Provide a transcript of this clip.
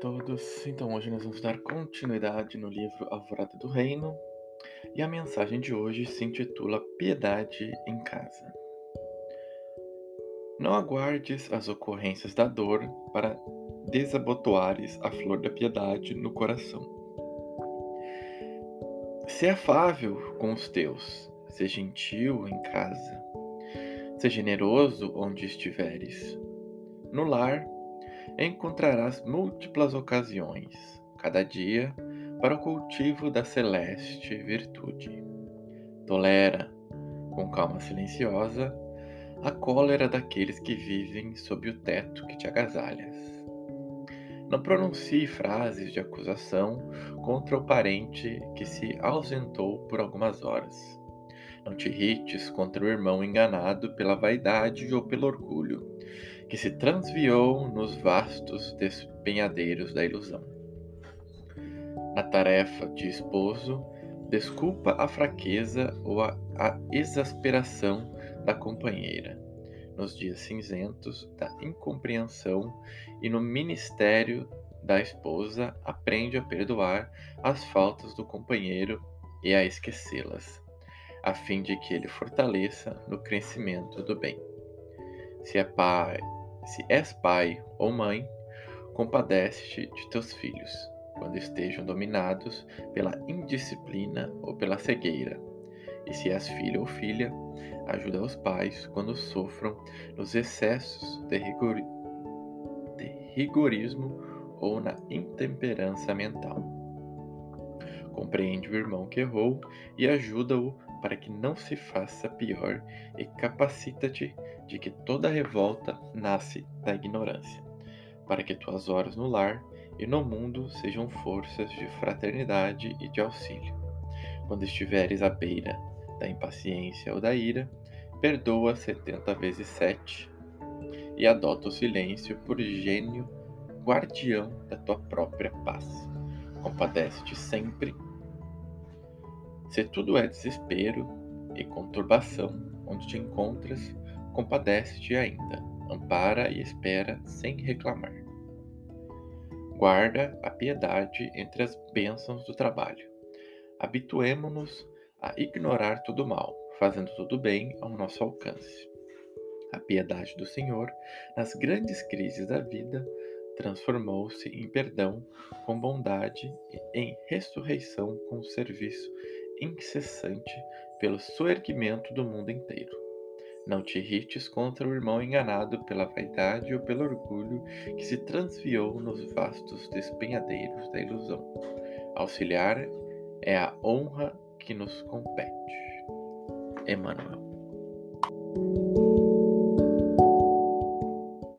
todos! Então, hoje nós vamos dar continuidade no livro Alvorada do Reino e a mensagem de hoje se intitula Piedade em Casa. Não aguardes as ocorrências da dor para desabotoares a flor da piedade no coração. Se afável com os teus, se gentil em casa, se generoso onde estiveres. No lar, encontrarás múltiplas ocasiões, cada dia, para o cultivo da celeste virtude. Tolera, com calma silenciosa, a cólera daqueles que vivem sob o teto que te agasalhas. Não pronuncie frases de acusação contra o parente que se ausentou por algumas horas. Não te irrites contra o irmão enganado pela vaidade ou pelo orgulho, que se transviou nos vastos despenhadeiros da ilusão. Na tarefa de esposo, desculpa a fraqueza ou a, a exasperação da companheira. Nos dias cinzentos da incompreensão e no ministério da esposa, aprende a perdoar as faltas do companheiro e a esquecê-las, a fim de que ele fortaleça no crescimento do bem. Se é pai, se és pai ou mãe, compadece-te de teus filhos, quando estejam dominados pela indisciplina ou pela cegueira. E se és filho ou filha, ajuda os pais quando sofram nos excessos de, de rigorismo ou na intemperança mental. Compreende o irmão que errou e ajuda-o para que não se faça pior e capacita-te de que toda revolta nasce da ignorância, para que tuas horas no lar e no mundo sejam forças de fraternidade e de auxílio. Quando estiveres à beira da impaciência ou da ira, perdoa setenta vezes sete e adota o silêncio por gênio guardião da tua própria paz. Compadece-te sempre se tudo é desespero e conturbação onde te encontras, compadece-te ainda, ampara e espera sem reclamar. Guarda a piedade entre as bênçãos do trabalho. Habituemo-nos a ignorar todo mal, fazendo tudo bem ao nosso alcance. A piedade do Senhor, nas grandes crises da vida, transformou-se em perdão com bondade em ressurreição com serviço incessante pelo soerguimento do mundo inteiro. Não te irrites contra o irmão enganado pela vaidade ou pelo orgulho que se transviou nos vastos despenhadeiros da ilusão. Auxiliar é a honra que nos compete. Emmanuel.